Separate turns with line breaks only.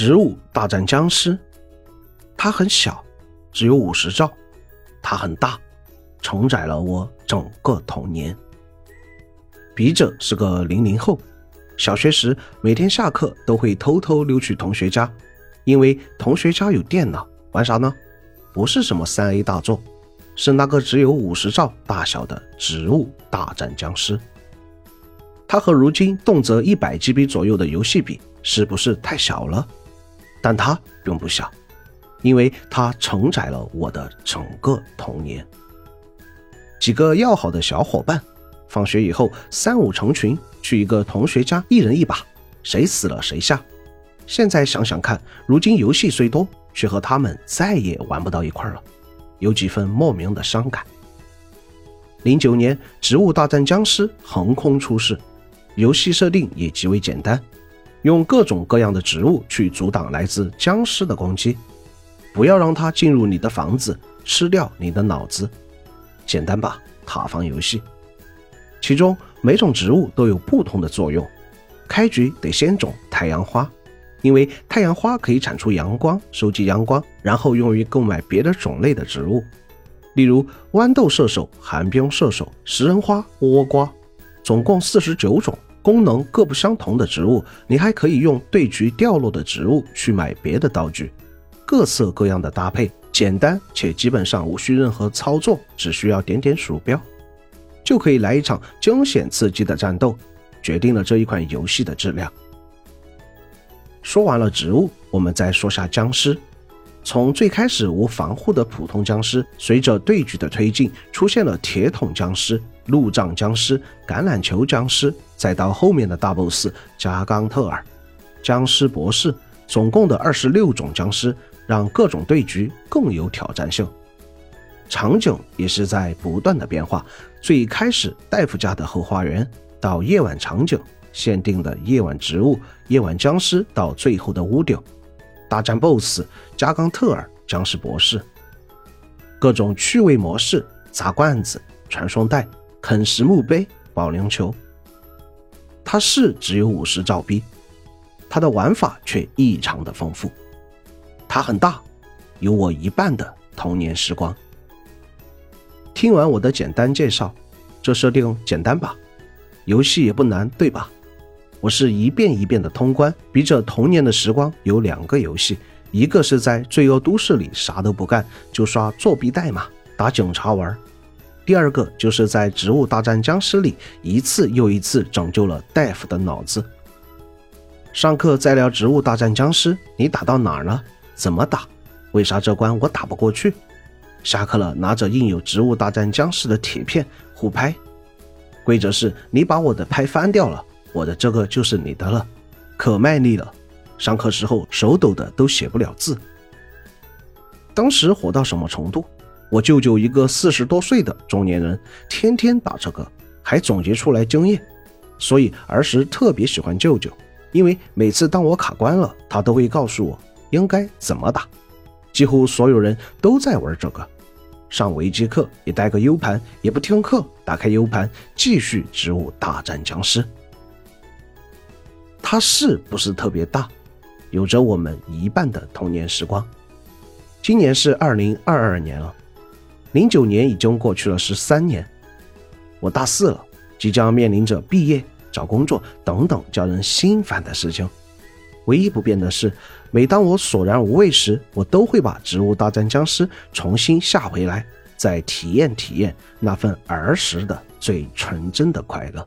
植物大战僵尸，它很小，只有五十兆；它很大，承载了我整个童年。笔者是个零零后，小学时每天下课都会偷偷溜去同学家，因为同学家有电脑，玩啥呢？不是什么三 A 大作，是那个只有五十兆大小的《植物大战僵尸》。它和如今动辄一百 GB 左右的游戏比，是不是太小了？但它并不小，因为它承载了我的整个童年。几个要好的小伙伴，放学以后三五成群去一个同学家，一人一把，谁死了谁下。现在想想看，如今游戏虽多，却和他们再也玩不到一块了，有几分莫名的伤感。零九年，《植物大战僵尸》横空出世。游戏设定也极为简单，用各种各样的植物去阻挡来自僵尸的攻击，不要让它进入你的房子，吃掉你的脑子，简单吧？塔防游戏。其中每种植物都有不同的作用，开局得先种太阳花，因为太阳花可以产出阳光，收集阳光，然后用于购买别的种类的植物，例如豌豆射手、寒冰射手、食人花、倭瓜，总共四十九种。功能各不相同的植物，你还可以用对局掉落的植物去买别的道具，各色各样的搭配，简单且基本上无需任何操作，只需要点点鼠标，就可以来一场惊险刺激的战斗，决定了这一款游戏的质量。说完了植物，我们再说下僵尸。从最开始无防护的普通僵尸，随着对局的推进，出现了铁桶僵尸、路障僵尸、橄榄球僵尸，再到后面的大 BOSS 加冈特尔、僵尸博士，总共的二十六种僵尸，让各种对局更有挑战性。场景也是在不断的变化，最开始大夫家的后花园，到夜晚场景限定的夜晚植物、夜晚僵尸，到最后的屋顶。大战 BOSS 加冈特尔、僵尸博士，各种趣味模式：砸罐子、传送带、啃食墓碑、保龄球。它是只有五十兆 B，它的玩法却异常的丰富。它很大，有我一半的童年时光。听完我的简单介绍，这设定简单吧？游戏也不难，对吧？我是一遍一遍的通关，笔者童年的时光有两个游戏，一个是在罪恶都市里啥都不干就刷作弊代码打警察玩，第二个就是在植物大战僵尸里一次又一次拯救了大夫的脑子。上课在聊植物大战僵尸，你打到哪儿了？怎么打？为啥这关我打不过去？下课了，拿着印有植物大战僵尸的铁片互拍，规则是你把我的拍翻掉了。我的这个就是你的了，可卖力了。上课时候手抖的都写不了字。当时火到什么程度？我舅舅一个四十多岁的中年人，天天打这个，还总结出来经验。所以儿时特别喜欢舅舅，因为每次当我卡关了，他都会告诉我应该怎么打。几乎所有人都在玩这个，上微机课也带个 U 盘，也不听课，打开 U 盘继续植物大战僵尸。它是不是特别大？有着我们一半的童年时光。今年是二零二二年了，零九年已经过去了十三年。我大四了，即将面临着毕业、找工作等等叫人心烦的事情。唯一不变的是，每当我索然无味时，我都会把《植物大战僵尸》重新下回来，再体验体验那份儿时的最纯真的快乐。